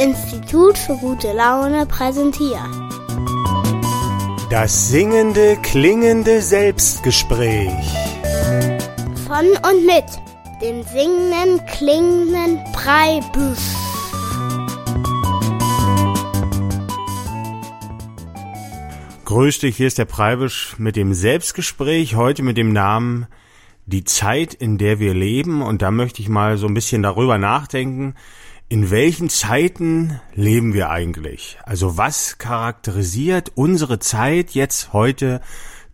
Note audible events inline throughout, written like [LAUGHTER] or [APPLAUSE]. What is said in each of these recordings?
Institut für gute Laune präsentiert. Das singende, klingende Selbstgespräch. Von und mit dem singenden, klingenden Breibüsch. Grüß dich, hier ist der Preibisch mit dem Selbstgespräch, heute mit dem Namen Die Zeit, in der wir leben. Und da möchte ich mal so ein bisschen darüber nachdenken, in welchen Zeiten leben wir eigentlich? Also was charakterisiert unsere Zeit jetzt heute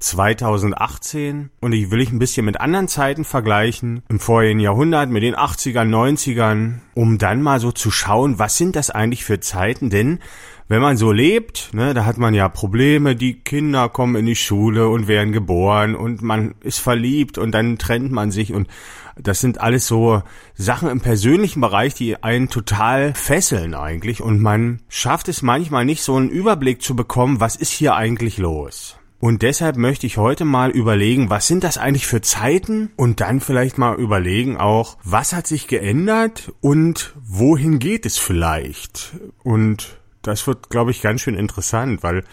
2018 und ich will ich ein bisschen mit anderen Zeiten vergleichen, im vorigen Jahrhundert mit den 80ern, 90ern, um dann mal so zu schauen, was sind das eigentlich für Zeiten, denn wenn man so lebt, ne, da hat man ja Probleme, die Kinder kommen in die Schule und werden geboren und man ist verliebt und dann trennt man sich und das sind alles so Sachen im persönlichen Bereich, die einen total fesseln eigentlich und man schafft es manchmal nicht so einen Überblick zu bekommen, was ist hier eigentlich los. Und deshalb möchte ich heute mal überlegen, was sind das eigentlich für Zeiten und dann vielleicht mal überlegen auch, was hat sich geändert und wohin geht es vielleicht? Und das wird, glaube ich, ganz schön interessant, weil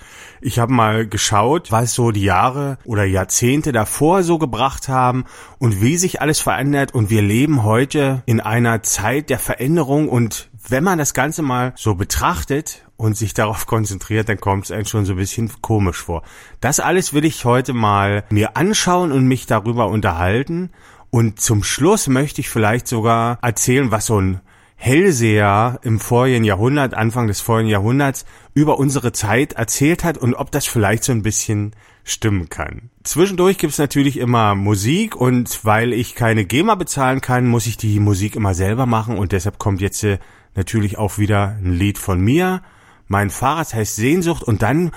ich habe mal geschaut, was so die Jahre oder Jahrzehnte davor so gebracht haben und wie sich alles verändert. Und wir leben heute in einer Zeit der Veränderung. Und wenn man das Ganze mal so betrachtet und sich darauf konzentriert, dann kommt es einem schon so ein bisschen komisch vor. Das alles will ich heute mal mir anschauen und mich darüber unterhalten. Und zum Schluss möchte ich vielleicht sogar erzählen, was so ein Hellseher im vorigen Jahrhundert, Anfang des vorigen Jahrhunderts, über unsere Zeit erzählt hat und ob das vielleicht so ein bisschen stimmen kann. Zwischendurch gibt's natürlich immer Musik und weil ich keine GEMA bezahlen kann, muss ich die Musik immer selber machen und deshalb kommt jetzt äh, natürlich auch wieder ein Lied von mir. Mein Fahrrad heißt Sehnsucht und dann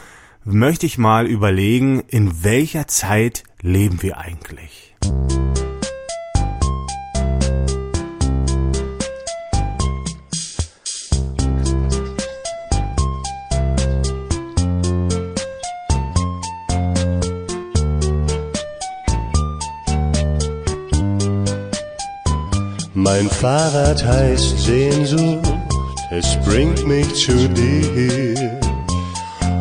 möchte ich mal überlegen, in welcher Zeit leben wir eigentlich. Mein Fahrrad heißt Sehnsucht, es bringt mich zu dir.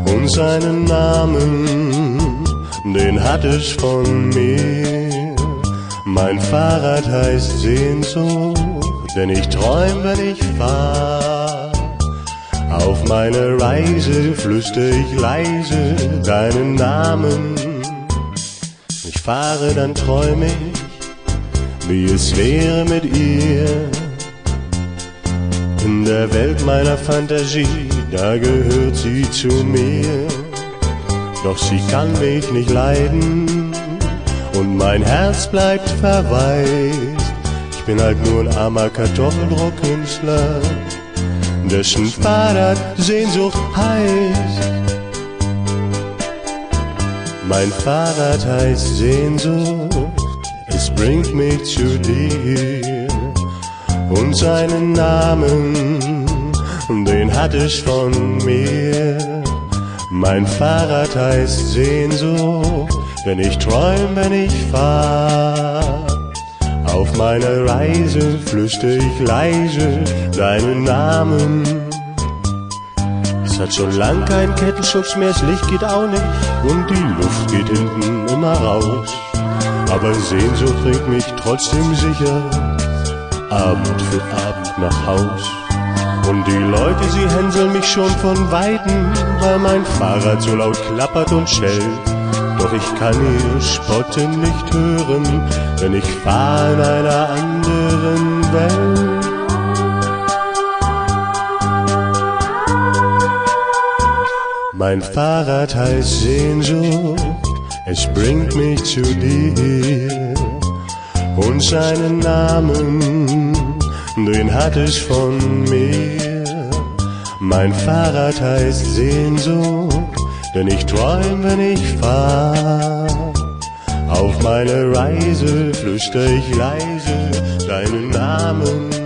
Und seinen Namen, den hat es von mir. Mein Fahrrad heißt Sehnsucht, denn ich träum, wenn ich fahr. Auf meine Reise flüster ich leise deinen Namen. Ich fahre, dann träum ich wie es wäre mit ihr. In der Welt meiner Fantasie, da gehört sie zu mir. Doch sie kann mich nicht leiden und mein Herz bleibt verwaist. Ich bin halt nur ein armer Kartoffeldruckkünstler, dessen Fahrrad Sehnsucht heißt. Mein Fahrrad heißt Sehnsucht es bringt mich zu dir und seinen Namen, den hat es von mir. Mein Fahrrad heißt Sehnsucht, denn ich träum, wenn ich fahr. Auf meiner Reise flüster ich leise deinen Namen. Es hat schon lang kein Kettenschutz mehr, das Licht geht auch nicht und die Luft geht hinten immer raus aber Sehnsucht bringt mich trotzdem sicher Abend für Abend nach Haus. Und die Leute, sie hänseln mich schon von Weitem, weil mein Fahrrad so laut klappert und schellt. Doch ich kann ihr Spotten nicht hören, denn ich fahr in einer anderen Welt. Mein Fahrrad heißt Sehnsucht es bringt mich zu dir und seinen Namen, den hat es von mir. Mein Fahrrad heißt Sehnsucht, denn ich träum, wenn ich fahr. Auf meine Reise flüster ich leise deinen Namen.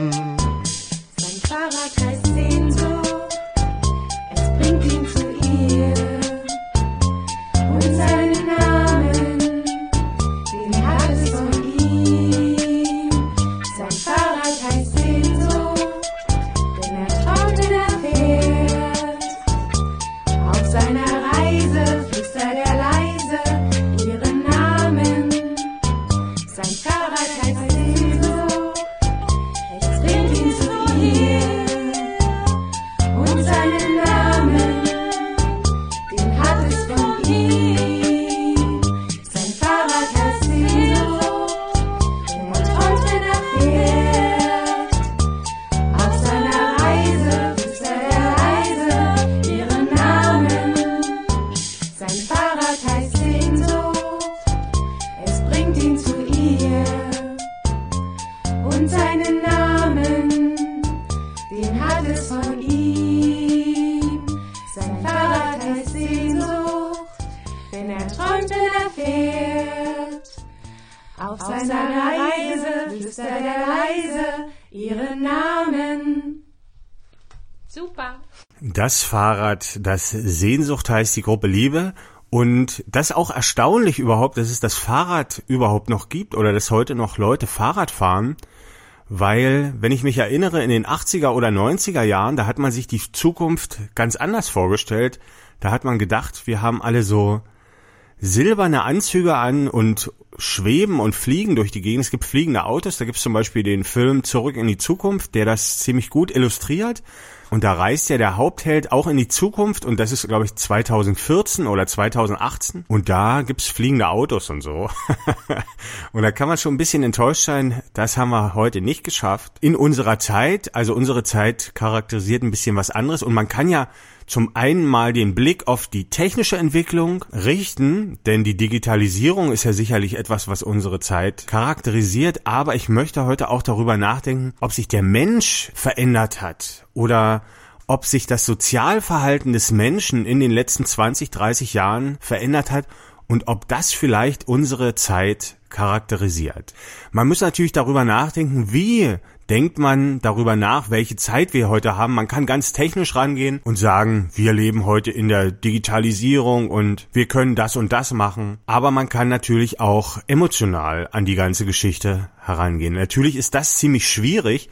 Das Fahrrad, das Sehnsucht heißt die Gruppe Liebe. Und das auch erstaunlich überhaupt, dass es das Fahrrad überhaupt noch gibt oder dass heute noch Leute Fahrrad fahren. Weil, wenn ich mich erinnere, in den 80er oder 90er Jahren, da hat man sich die Zukunft ganz anders vorgestellt. Da hat man gedacht, wir haben alle so silberne Anzüge an und schweben und fliegen durch die Gegend. Es gibt fliegende Autos. Da gibt es zum Beispiel den Film Zurück in die Zukunft, der das ziemlich gut illustriert. Und da reist ja der Hauptheld auch in die Zukunft und das ist, glaube ich, 2014 oder 2018. Und da gibt's fliegende Autos und so. [LAUGHS] und da kann man schon ein bisschen enttäuscht sein, das haben wir heute nicht geschafft. In unserer Zeit, also unsere Zeit charakterisiert ein bisschen was anderes und man kann ja zum einen mal den Blick auf die technische Entwicklung richten, denn die Digitalisierung ist ja sicherlich etwas, was unsere Zeit charakterisiert, aber ich möchte heute auch darüber nachdenken, ob sich der Mensch verändert hat oder ob sich das Sozialverhalten des Menschen in den letzten 20, 30 Jahren verändert hat und ob das vielleicht unsere Zeit charakterisiert. Man muss natürlich darüber nachdenken, wie denkt man darüber nach, welche Zeit wir heute haben. Man kann ganz technisch rangehen und sagen, wir leben heute in der Digitalisierung und wir können das und das machen. Aber man kann natürlich auch emotional an die ganze Geschichte herangehen. Natürlich ist das ziemlich schwierig,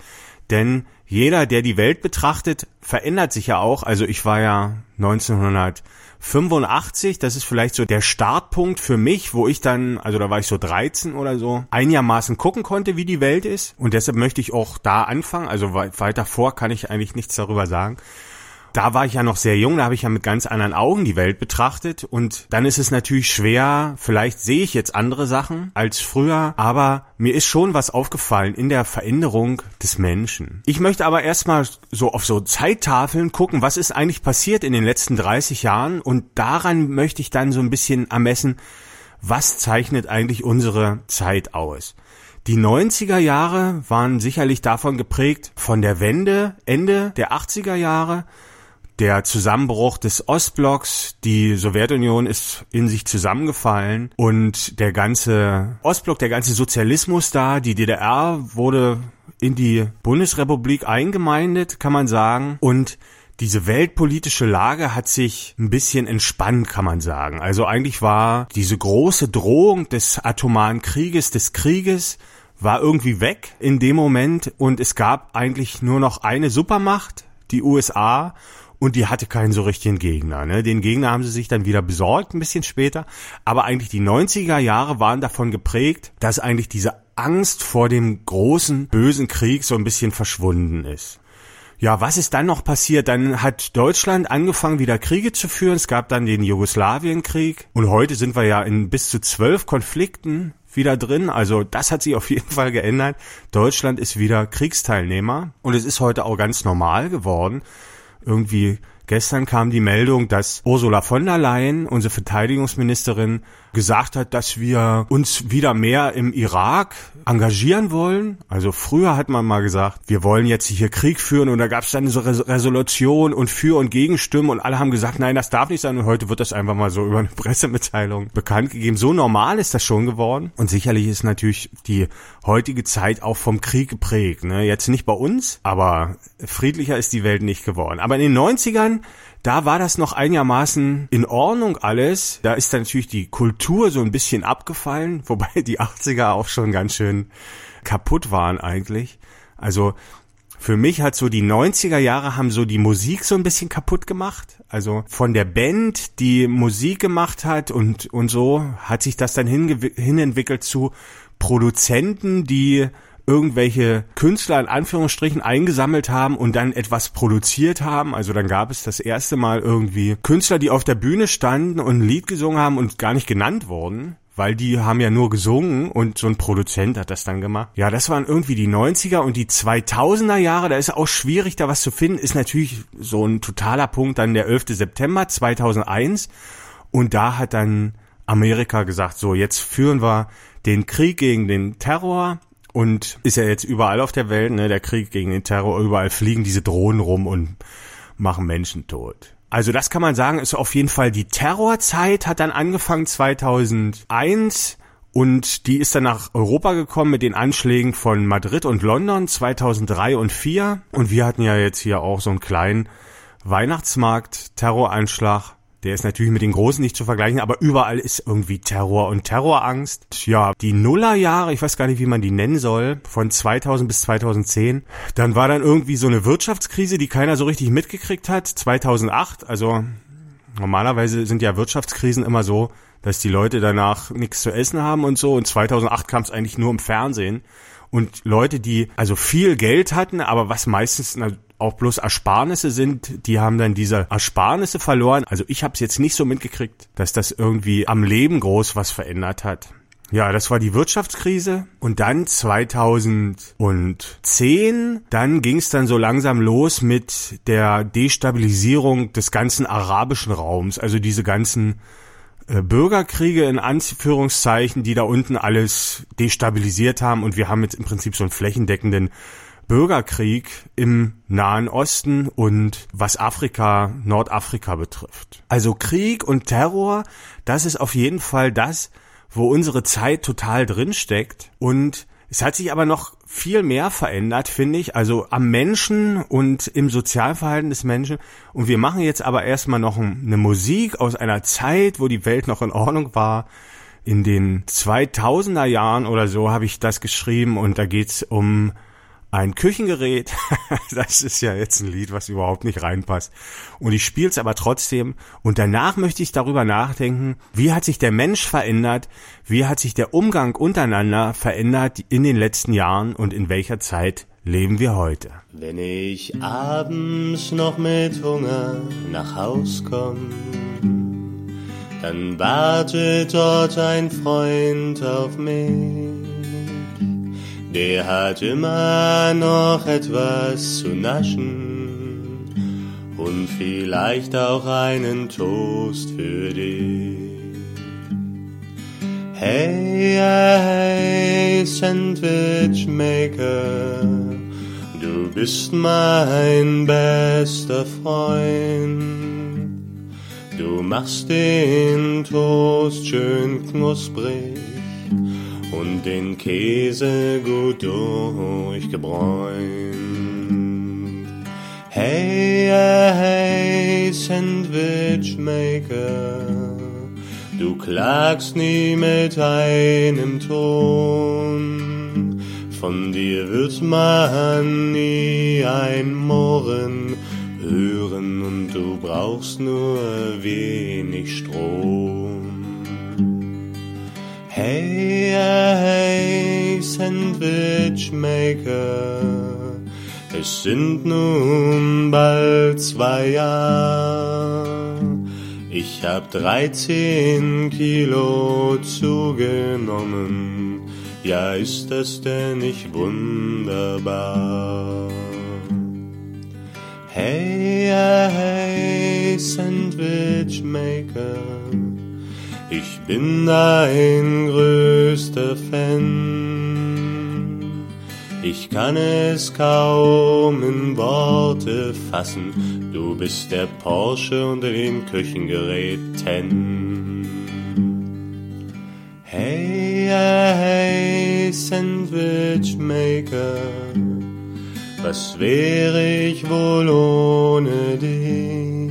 denn jeder, der die Welt betrachtet, verändert sich ja auch. Also ich war ja 1900 85, das ist vielleicht so der Startpunkt für mich, wo ich dann, also da war ich so 13 oder so, einigermaßen gucken konnte, wie die Welt ist. Und deshalb möchte ich auch da anfangen. Also weiter vor kann ich eigentlich nichts darüber sagen da war ich ja noch sehr jung, da habe ich ja mit ganz anderen Augen die Welt betrachtet und dann ist es natürlich schwer, vielleicht sehe ich jetzt andere Sachen als früher, aber mir ist schon was aufgefallen in der Veränderung des Menschen. Ich möchte aber erstmal so auf so Zeittafeln gucken, was ist eigentlich passiert in den letzten 30 Jahren und daran möchte ich dann so ein bisschen ermessen, was zeichnet eigentlich unsere Zeit aus. Die 90er Jahre waren sicherlich davon geprägt von der Wende, Ende der 80er Jahre der Zusammenbruch des Ostblocks, die Sowjetunion ist in sich zusammengefallen und der ganze Ostblock, der ganze Sozialismus da, die DDR wurde in die Bundesrepublik eingemeindet, kann man sagen, und diese weltpolitische Lage hat sich ein bisschen entspannt, kann man sagen. Also eigentlich war diese große Drohung des atomaren Krieges, des Krieges, war irgendwie weg in dem Moment. Und es gab eigentlich nur noch eine Supermacht, die USA, und die hatte keinen so richtigen Gegner. Ne? Den Gegner haben sie sich dann wieder besorgt, ein bisschen später. Aber eigentlich die 90er Jahre waren davon geprägt, dass eigentlich diese Angst vor dem großen, bösen Krieg so ein bisschen verschwunden ist. Ja, was ist dann noch passiert? Dann hat Deutschland angefangen, wieder Kriege zu führen. Es gab dann den Jugoslawienkrieg. Und heute sind wir ja in bis zu zwölf Konflikten wieder drin. Also das hat sich auf jeden Fall geändert. Deutschland ist wieder Kriegsteilnehmer. Und es ist heute auch ganz normal geworden, irgendwie gestern kam die Meldung, dass Ursula von der Leyen, unsere Verteidigungsministerin, gesagt hat, dass wir uns wieder mehr im Irak engagieren wollen. Also früher hat man mal gesagt, wir wollen jetzt hier Krieg führen und da gab es dann so Resolution und Für- und Gegenstimmen und alle haben gesagt, nein, das darf nicht sein und heute wird das einfach mal so über eine [LAUGHS] Pressemitteilung bekannt gegeben. So normal ist das schon geworden und sicherlich ist natürlich die heutige Zeit auch vom Krieg geprägt. Ne? Jetzt nicht bei uns, aber friedlicher ist die Welt nicht geworden. Aber in den 90ern da war das noch einigermaßen in Ordnung alles. Da ist dann natürlich die Kultur so ein bisschen abgefallen, [LAUGHS] wobei die 80er auch schon ganz schön kaputt waren eigentlich. Also für mich hat so die 90er Jahre haben so die Musik so ein bisschen kaputt gemacht. Also von der Band, die Musik gemacht hat und, und so, hat sich das dann hin, hin entwickelt zu Produzenten, die irgendwelche Künstler in Anführungsstrichen eingesammelt haben und dann etwas produziert haben. Also dann gab es das erste Mal irgendwie Künstler, die auf der Bühne standen und ein Lied gesungen haben und gar nicht genannt wurden weil die haben ja nur gesungen und so ein Produzent hat das dann gemacht. Ja, das waren irgendwie die 90er und die 2000er Jahre, da ist auch schwierig da was zu finden, ist natürlich so ein totaler Punkt dann der 11. September 2001 und da hat dann Amerika gesagt, so jetzt führen wir den Krieg gegen den Terror und ist ja jetzt überall auf der Welt, ne, der Krieg gegen den Terror, überall fliegen diese Drohnen rum und machen Menschen tot. Also das kann man sagen, ist auf jeden Fall die Terrorzeit hat dann angefangen 2001 und die ist dann nach Europa gekommen mit den Anschlägen von Madrid und London 2003 und 4 und wir hatten ja jetzt hier auch so einen kleinen Weihnachtsmarkt Terroranschlag der ist natürlich mit den Großen nicht zu vergleichen, aber überall ist irgendwie Terror und Terrorangst. Ja, die Nullerjahre, ich weiß gar nicht, wie man die nennen soll, von 2000 bis 2010. Dann war dann irgendwie so eine Wirtschaftskrise, die keiner so richtig mitgekriegt hat. 2008, also normalerweise sind ja Wirtschaftskrisen immer so, dass die Leute danach nichts zu essen haben und so. Und 2008 kam es eigentlich nur im Fernsehen. Und Leute, die also viel Geld hatten, aber was meistens auch bloß Ersparnisse sind, die haben dann diese Ersparnisse verloren. Also ich habe es jetzt nicht so mitgekriegt, dass das irgendwie am Leben groß was verändert hat. Ja, das war die Wirtschaftskrise und dann 2010, dann ging es dann so langsam los mit der Destabilisierung des ganzen arabischen Raums, also diese ganzen äh, Bürgerkriege in Anführungszeichen, die da unten alles destabilisiert haben und wir haben jetzt im Prinzip so einen flächendeckenden Bürgerkrieg im Nahen Osten und was Afrika, Nordafrika betrifft. Also Krieg und Terror, das ist auf jeden Fall das, wo unsere Zeit total drinsteckt und es hat sich aber noch viel mehr verändert, finde ich, also am Menschen und im Sozialverhalten des Menschen. Und wir machen jetzt aber erstmal noch eine Musik aus einer Zeit, wo die Welt noch in Ordnung war. In den 2000er Jahren oder so habe ich das geschrieben und da geht's um ein Küchengerät. [LAUGHS] das ist ja jetzt ein Lied, was überhaupt nicht reinpasst. Und ich spiele es aber trotzdem. Und danach möchte ich darüber nachdenken, wie hat sich der Mensch verändert, wie hat sich der Umgang untereinander verändert in den letzten Jahren und in welcher Zeit leben wir heute. Wenn ich abends noch mit Hunger nach Haus komm, dann wartet dort ein Freund auf mich der hat immer noch etwas zu naschen und vielleicht auch einen Toast für dich. Hey, hey, Sandwich Maker, du bist mein bester Freund. Du machst den Toast schön knusprig und den Käse gut durchgebräunt. Hey, hey, Sandwich Maker, du klagst nie mit einem Ton. Von dir wird man nie ein Murren hören und du brauchst nur wenig Strom. Hey, hey, Sandwich Maker, es sind nun bald zwei Jahre. Ich hab 13 Kilo zugenommen. Ja, ist das denn nicht wunderbar? Hey, hey, Sandwich Maker. Ich bin dein größter Fan. Ich kann es kaum in Worte fassen. Du bist der Porsche unter den Küchengeräten. Hey, hey, Sandwich Maker. Was wäre ich wohl ohne dich?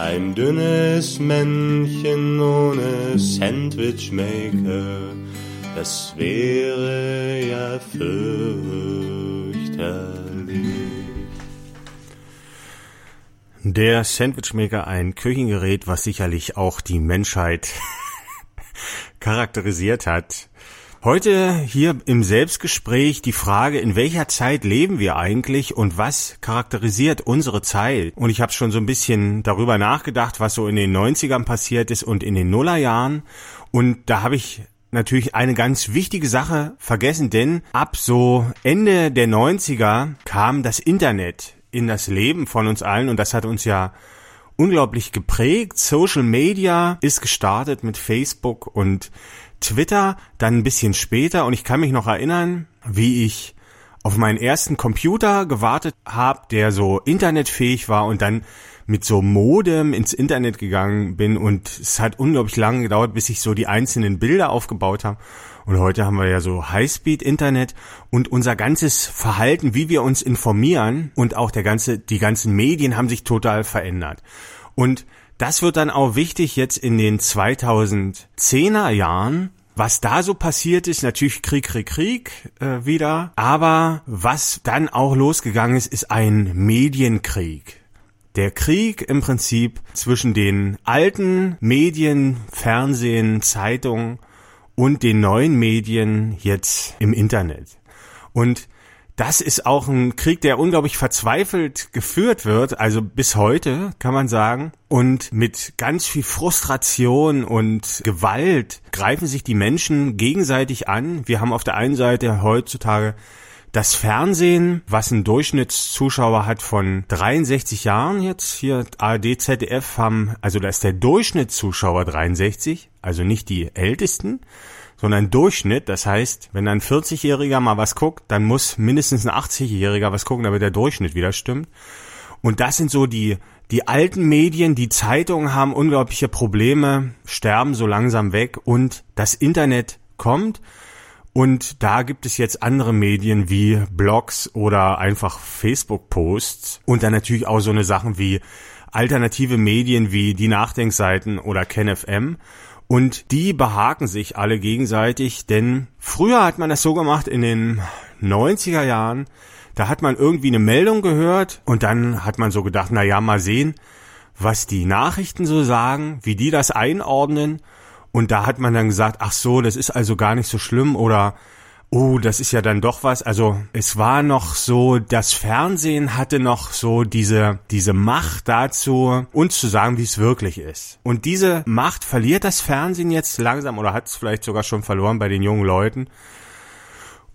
Ein dünnes Männchen ohne Sandwichmaker, das wäre ja fürchterlich. Der Sandwichmaker, ein Küchengerät, was sicherlich auch die Menschheit [LAUGHS] charakterisiert hat. Heute hier im Selbstgespräch die Frage, in welcher Zeit leben wir eigentlich und was charakterisiert unsere Zeit? Und ich habe schon so ein bisschen darüber nachgedacht, was so in den 90ern passiert ist und in den Nullerjahren. Und da habe ich natürlich eine ganz wichtige Sache vergessen, denn ab so Ende der 90er kam das Internet in das Leben von uns allen und das hat uns ja unglaublich geprägt. Social Media ist gestartet mit Facebook und Twitter, dann ein bisschen später und ich kann mich noch erinnern, wie ich auf meinen ersten Computer gewartet habe, der so internetfähig war und dann mit so Modem ins Internet gegangen bin und es hat unglaublich lange gedauert, bis ich so die einzelnen Bilder aufgebaut habe. Und heute haben wir ja so Highspeed-Internet und unser ganzes Verhalten, wie wir uns informieren und auch der ganze, die ganzen Medien haben sich total verändert. Und das wird dann auch wichtig jetzt in den 2010er Jahren, was da so passiert ist, natürlich Krieg, Krieg, Krieg äh, wieder. Aber was dann auch losgegangen ist, ist ein Medienkrieg. Der Krieg im Prinzip zwischen den alten Medien, Fernsehen, Zeitungen und den neuen Medien jetzt im Internet. Und das ist auch ein Krieg, der unglaublich verzweifelt geführt wird, also bis heute kann man sagen. Und mit ganz viel Frustration und Gewalt greifen sich die Menschen gegenseitig an. Wir haben auf der einen Seite heutzutage das Fernsehen, was einen Durchschnittszuschauer hat von 63 Jahren jetzt, hier ARD, ZDF haben, also da ist der Durchschnittszuschauer 63, also nicht die Ältesten sondern Durchschnitt. Das heißt, wenn ein 40-Jähriger mal was guckt, dann muss mindestens ein 80-Jähriger was gucken, damit der Durchschnitt wieder stimmt. Und das sind so die, die alten Medien, die Zeitungen haben unglaubliche Probleme, sterben so langsam weg und das Internet kommt. Und da gibt es jetzt andere Medien wie Blogs oder einfach Facebook-Posts und dann natürlich auch so eine Sachen wie alternative Medien wie die Nachdenkseiten oder KenFM. Und die behaken sich alle gegenseitig, denn früher hat man das so gemacht in den 90er Jahren, da hat man irgendwie eine Meldung gehört und dann hat man so gedacht, na ja, mal sehen, was die Nachrichten so sagen, wie die das einordnen. Und da hat man dann gesagt, ach so, das ist also gar nicht so schlimm oder Oh, das ist ja dann doch was. Also es war noch so, das Fernsehen hatte noch so diese, diese Macht dazu, uns zu sagen, wie es wirklich ist. Und diese Macht verliert das Fernsehen jetzt langsam oder hat es vielleicht sogar schon verloren bei den jungen Leuten.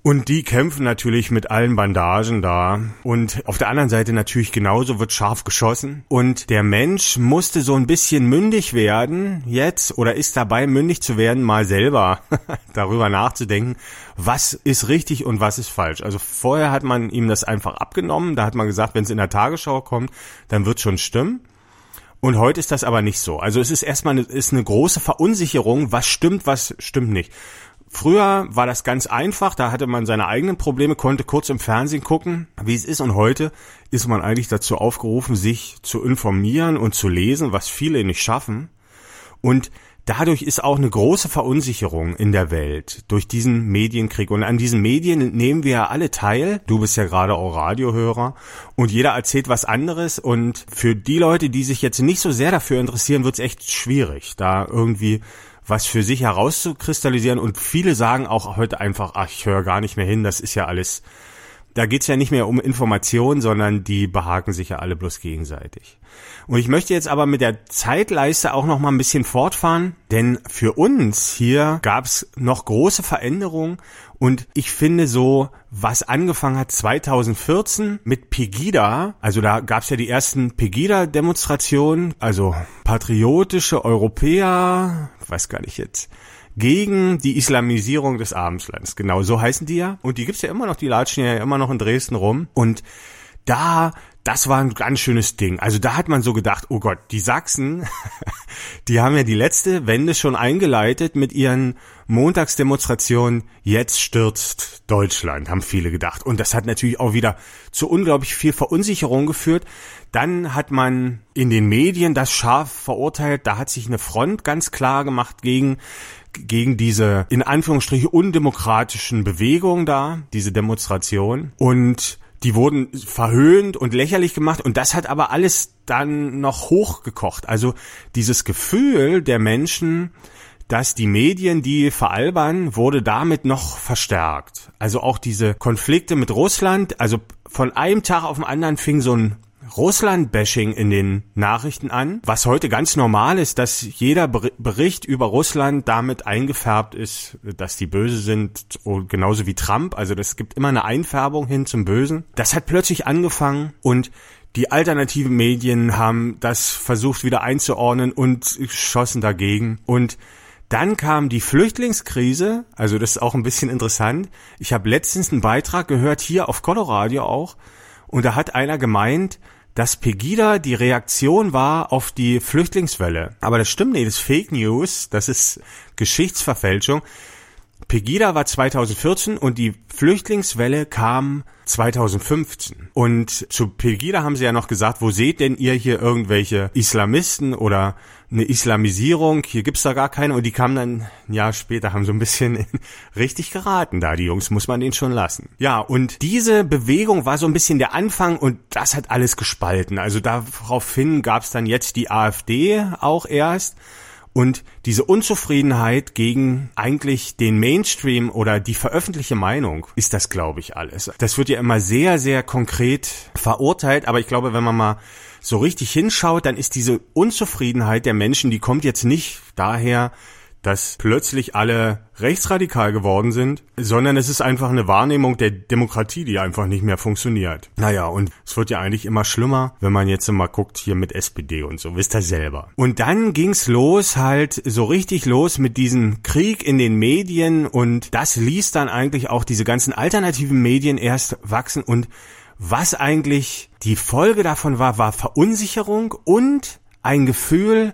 Und die kämpfen natürlich mit allen Bandagen da. Und auf der anderen Seite natürlich genauso wird scharf geschossen. Und der Mensch musste so ein bisschen mündig werden jetzt oder ist dabei mündig zu werden, mal selber [LAUGHS] darüber nachzudenken, was ist richtig und was ist falsch. Also vorher hat man ihm das einfach abgenommen. Da hat man gesagt, wenn es in der Tagesschau kommt, dann wird schon stimmen. Und heute ist das aber nicht so. Also es ist erstmal eine, ist eine große Verunsicherung, was stimmt, was stimmt nicht. Früher war das ganz einfach, da hatte man seine eigenen Probleme, konnte kurz im Fernsehen gucken, wie es ist und heute ist man eigentlich dazu aufgerufen, sich zu informieren und zu lesen, was viele nicht schaffen. Und dadurch ist auch eine große Verunsicherung in der Welt durch diesen Medienkrieg. Und an diesen Medien nehmen wir ja alle teil. Du bist ja gerade auch Radiohörer und jeder erzählt was anderes. Und für die Leute, die sich jetzt nicht so sehr dafür interessieren, wird es echt schwierig, da irgendwie was für sich herauszukristallisieren und viele sagen auch heute einfach, ach, ich höre gar nicht mehr hin, das ist ja alles, da geht's ja nicht mehr um Information, sondern die behaken sich ja alle bloß gegenseitig. Und ich möchte jetzt aber mit der Zeitleiste auch noch mal ein bisschen fortfahren, denn für uns hier gab's noch große Veränderungen und ich finde so, was angefangen hat 2014 mit Pegida, also da gab's ja die ersten Pegida-Demonstrationen, also patriotische Europäer, weiß gar nicht jetzt, gegen die Islamisierung des Abendslands. Genau, so heißen die ja. Und die gibt's ja immer noch, die latschen ja immer noch in Dresden rum. Und da das war ein ganz schönes Ding. Also da hat man so gedacht, oh Gott, die Sachsen, [LAUGHS] die haben ja die letzte Wende schon eingeleitet mit ihren Montagsdemonstrationen. Jetzt stürzt Deutschland, haben viele gedacht. Und das hat natürlich auch wieder zu unglaublich viel Verunsicherung geführt. Dann hat man in den Medien das scharf verurteilt. Da hat sich eine Front ganz klar gemacht gegen gegen diese in Anführungsstrichen undemokratischen Bewegungen da, diese Demonstration. Und die wurden verhöhnt und lächerlich gemacht und das hat aber alles dann noch hochgekocht. Also dieses Gefühl der Menschen, dass die Medien, die veralbern, wurde damit noch verstärkt. Also auch diese Konflikte mit Russland, also von einem Tag auf den anderen fing so ein Russland-Bashing in den Nachrichten an, was heute ganz normal ist, dass jeder Bericht über Russland damit eingefärbt ist, dass die böse sind, genauso wie Trump. Also das gibt immer eine Einfärbung hin zum Bösen. Das hat plötzlich angefangen und die alternativen Medien haben das versucht wieder einzuordnen und schossen dagegen. Und dann kam die Flüchtlingskrise, also das ist auch ein bisschen interessant. Ich habe letztens einen Beitrag gehört, hier auf Coloradio auch, und da hat einer gemeint, dass Pegida die Reaktion war auf die Flüchtlingswelle. Aber das stimmt nicht, das ist Fake News, das ist Geschichtsverfälschung. Pegida war 2014 und die Flüchtlingswelle kam 2015. Und zu Pegida haben sie ja noch gesagt, wo seht denn ihr hier irgendwelche Islamisten oder eine Islamisierung? Hier gibt's da gar keine. Und die kamen dann ein Jahr später, haben so ein bisschen [LAUGHS] richtig geraten da. Die Jungs muss man denen schon lassen. Ja, und diese Bewegung war so ein bisschen der Anfang und das hat alles gespalten. Also daraufhin gab's dann jetzt die AfD auch erst. Und diese Unzufriedenheit gegen eigentlich den Mainstream oder die veröffentlichte Meinung ist das, glaube ich, alles. Das wird ja immer sehr, sehr konkret verurteilt, aber ich glaube, wenn man mal so richtig hinschaut, dann ist diese Unzufriedenheit der Menschen, die kommt jetzt nicht daher, dass plötzlich alle rechtsradikal geworden sind, sondern es ist einfach eine Wahrnehmung der Demokratie, die einfach nicht mehr funktioniert. Naja, und es wird ja eigentlich immer schlimmer, wenn man jetzt mal guckt hier mit SPD und so, wisst ihr selber. Und dann ging's los halt so richtig los mit diesem Krieg in den Medien und das ließ dann eigentlich auch diese ganzen alternativen Medien erst wachsen und was eigentlich die Folge davon war, war Verunsicherung und ein Gefühl,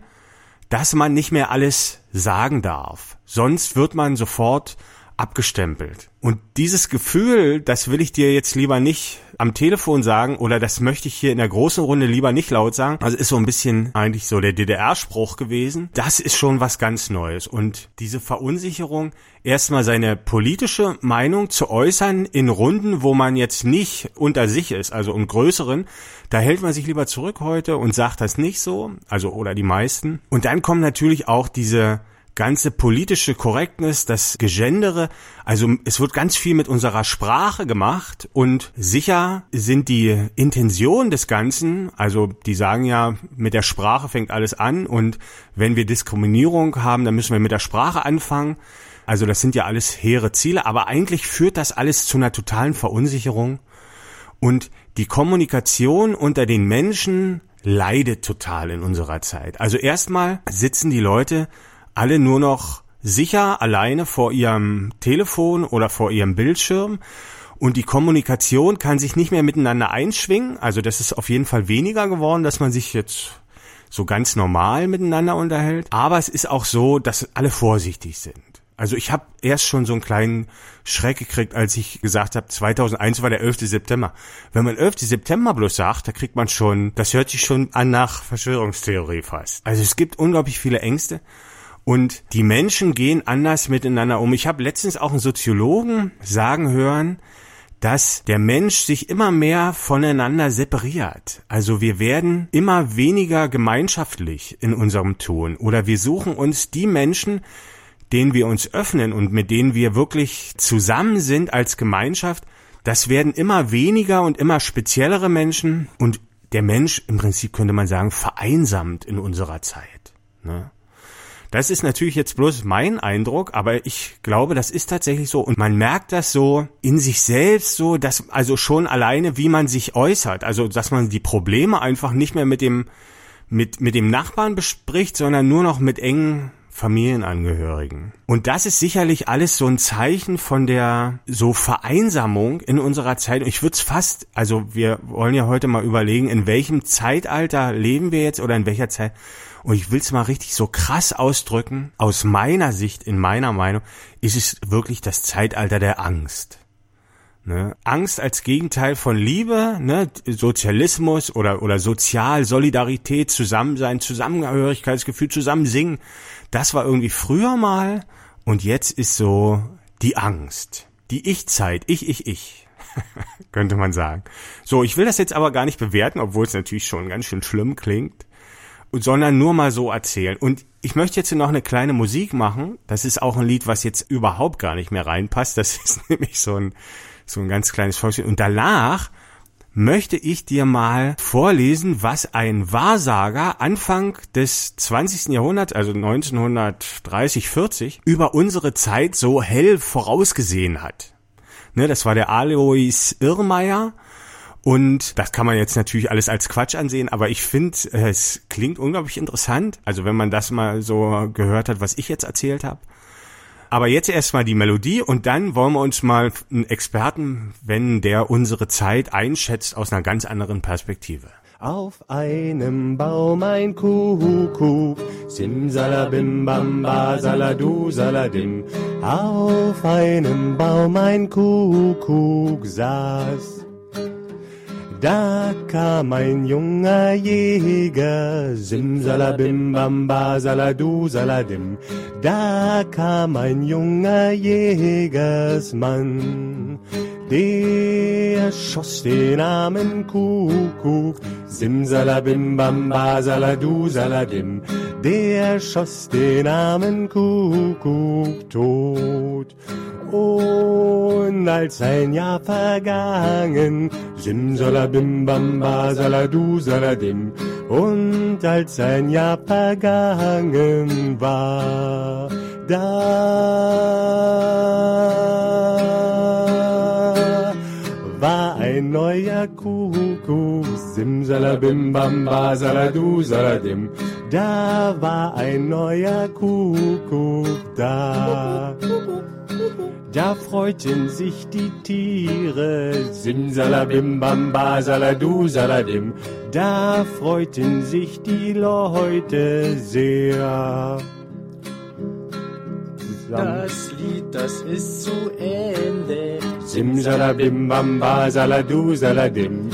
dass man nicht mehr alles sagen darf. Sonst wird man sofort abgestempelt. Und dieses Gefühl, das will ich dir jetzt lieber nicht am Telefon sagen oder das möchte ich hier in der großen Runde lieber nicht laut sagen. Also ist so ein bisschen eigentlich so der DDR-Spruch gewesen. Das ist schon was ganz Neues. Und diese Verunsicherung, erstmal seine politische Meinung zu äußern in Runden, wo man jetzt nicht unter sich ist, also im größeren, da hält man sich lieber zurück heute und sagt das nicht so, also oder die meisten. Und dann kommen natürlich auch diese ganze politische Korrektness, das Gegendere. Also es wird ganz viel mit unserer Sprache gemacht und sicher sind die Intentionen des Ganzen, also die sagen ja, mit der Sprache fängt alles an und wenn wir Diskriminierung haben, dann müssen wir mit der Sprache anfangen. Also das sind ja alles hehre Ziele, aber eigentlich führt das alles zu einer totalen Verunsicherung und die Kommunikation unter den Menschen leidet total in unserer Zeit. Also erstmal sitzen die Leute alle nur noch sicher alleine vor ihrem Telefon oder vor ihrem Bildschirm und die Kommunikation kann sich nicht mehr miteinander einschwingen. Also das ist auf jeden Fall weniger geworden, dass man sich jetzt so ganz normal miteinander unterhält. Aber es ist auch so, dass alle vorsichtig sind. Also ich habe erst schon so einen kleinen Schreck gekriegt, als ich gesagt habe, 2001 war der 11. September. Wenn man 11. September bloß sagt, da kriegt man schon, das hört sich schon an nach Verschwörungstheorie fast. Also es gibt unglaublich viele Ängste und die Menschen gehen anders miteinander um. Ich habe letztens auch einen Soziologen sagen hören, dass der Mensch sich immer mehr voneinander separiert. Also wir werden immer weniger gemeinschaftlich in unserem Tun oder wir suchen uns die Menschen, denen wir uns öffnen und mit denen wir wirklich zusammen sind als Gemeinschaft. Das werden immer weniger und immer speziellere Menschen und der Mensch im Prinzip könnte man sagen vereinsamt in unserer Zeit. Ne? Das ist natürlich jetzt bloß mein Eindruck, aber ich glaube, das ist tatsächlich so. Und man merkt das so in sich selbst so, dass also schon alleine, wie man sich äußert, also dass man die Probleme einfach nicht mehr mit dem mit mit dem Nachbarn bespricht, sondern nur noch mit engen Familienangehörigen. Und das ist sicherlich alles so ein Zeichen von der so Vereinsamung in unserer Zeit. Ich würde es fast, also wir wollen ja heute mal überlegen, in welchem Zeitalter leben wir jetzt oder in welcher Zeit und ich will es mal richtig so krass ausdrücken. Aus meiner Sicht, in meiner Meinung, ist es wirklich das Zeitalter der Angst. Ne? Angst als Gegenteil von Liebe, ne? Sozialismus oder, oder Sozial, Solidarität, Zusammensein, Zusammengehörigkeitsgefühl, zusammen singen. Das war irgendwie früher mal und jetzt ist so die Angst. Die Ich-Zeit, ich, ich, ich. [LAUGHS] könnte man sagen. So, ich will das jetzt aber gar nicht bewerten, obwohl es natürlich schon ganz schön schlimm klingt. sondern nur mal so erzählen. Und ich möchte jetzt noch eine kleine Musik machen. Das ist auch ein Lied, was jetzt überhaupt gar nicht mehr reinpasst. Das [LAUGHS] ist nämlich so ein, so ein ganz kleines Volkslied. Und danach möchte ich dir mal vorlesen, was ein Wahrsager Anfang des 20. Jahrhunderts, also 1930, 40, über unsere Zeit so hell vorausgesehen hat. Ne, das war der Alois Irrmeier. Und das kann man jetzt natürlich alles als Quatsch ansehen, aber ich finde, es klingt unglaublich interessant. Also wenn man das mal so gehört hat, was ich jetzt erzählt habe. Aber jetzt erstmal die Melodie und dann wollen wir uns mal einen Experten wenden, der unsere Zeit einschätzt aus einer ganz anderen Perspektive. Auf einem Baum ein Kuckuck, simsalabim bamba saladu saladim. Auf einem Baum ein Kuckuck saß. Da kam ein junger Jäger, simsalabim bamba saladu saladim. Da kam ein junger Jägersmann, der schoss den armen Kuckuck, simsalabim bamba saladu saladim. Der schoss den armen Kuckuck tot. Und als ein Jahr vergangen, simsalabim bamba saladu saladim. Und als ein Jahr vergangen war, da neuer Kuckuck, simsalabim bamba saladu saladim. Da war ein neuer Kuckuck da. Da freuten sich die Tiere, simsalabim bamba saladu saladim. Da freuten sich die Leute sehr. Das Lied, das ist zu Ende. Simsalabim bamba saladu saladim.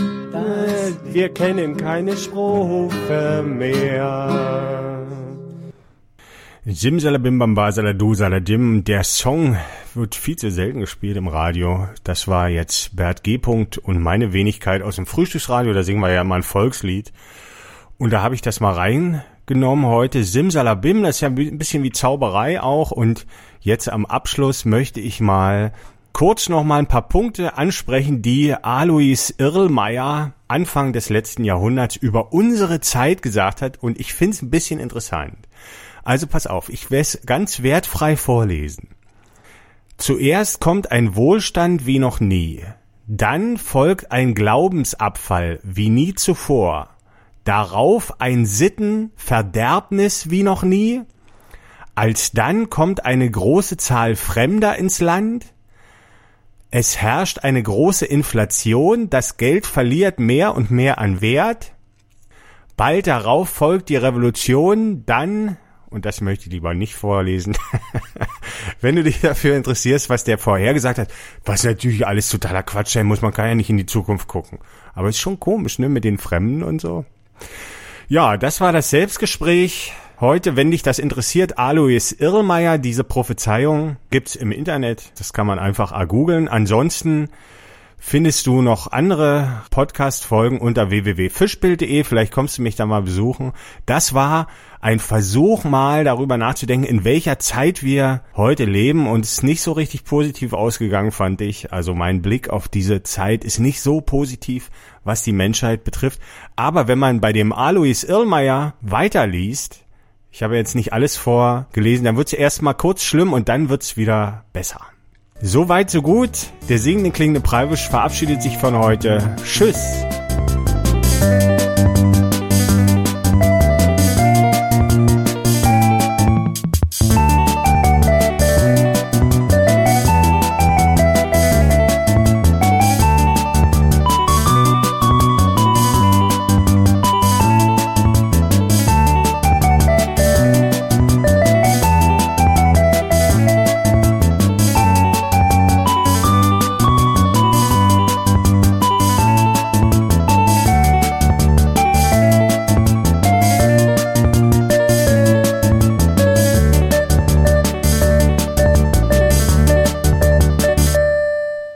Wir kennen keine Strophe mehr. Simsalabim Saladu Saladim. Der Song wird viel zu selten gespielt im Radio. Das war jetzt Bert G. und meine Wenigkeit aus dem Frühstücksradio. Da singen wir ja immer ein Volkslied. Und da habe ich das mal reingenommen heute. Simsalabim, das ist ja ein bisschen wie Zauberei auch. Und jetzt am Abschluss möchte ich mal kurz noch mal ein paar Punkte ansprechen, die Alois Irlmeier Anfang des letzten Jahrhunderts über unsere Zeit gesagt hat. Und ich finde es ein bisschen interessant. Also pass auf, ich werde es ganz wertfrei vorlesen. Zuerst kommt ein Wohlstand wie noch nie. Dann folgt ein Glaubensabfall wie nie zuvor. Darauf ein Sittenverderbnis wie noch nie. Alsdann kommt eine große Zahl Fremder ins Land. Es herrscht eine große Inflation, das Geld verliert mehr und mehr an Wert. Bald darauf folgt die Revolution, dann und das möchte ich lieber nicht vorlesen. [LAUGHS] Wenn du dich dafür interessierst, was der vorher gesagt hat, was natürlich alles totaler Quatsch sein muss, man kann ja nicht in die Zukunft gucken. Aber ist schon komisch, ne, mit den Fremden und so. Ja, das war das Selbstgespräch. Heute, wenn dich das interessiert, Alois Irlmeier, diese Prophezeiung gibt's im Internet. Das kann man einfach googeln. Ansonsten findest du noch andere Podcast-Folgen unter www.fischbild.de. Vielleicht kommst du mich da mal besuchen. Das war ein Versuch mal darüber nachzudenken, in welcher Zeit wir heute leben und es ist nicht so richtig positiv ausgegangen, fand ich. Also mein Blick auf diese Zeit ist nicht so positiv, was die Menschheit betrifft. Aber wenn man bei dem Alois Irlmeier weiterliest, ich habe jetzt nicht alles vorgelesen, dann wird es erstmal kurz schlimm und dann wird es wieder besser. So weit, so gut. Der singende klingende Preibisch verabschiedet sich von heute. Tschüss.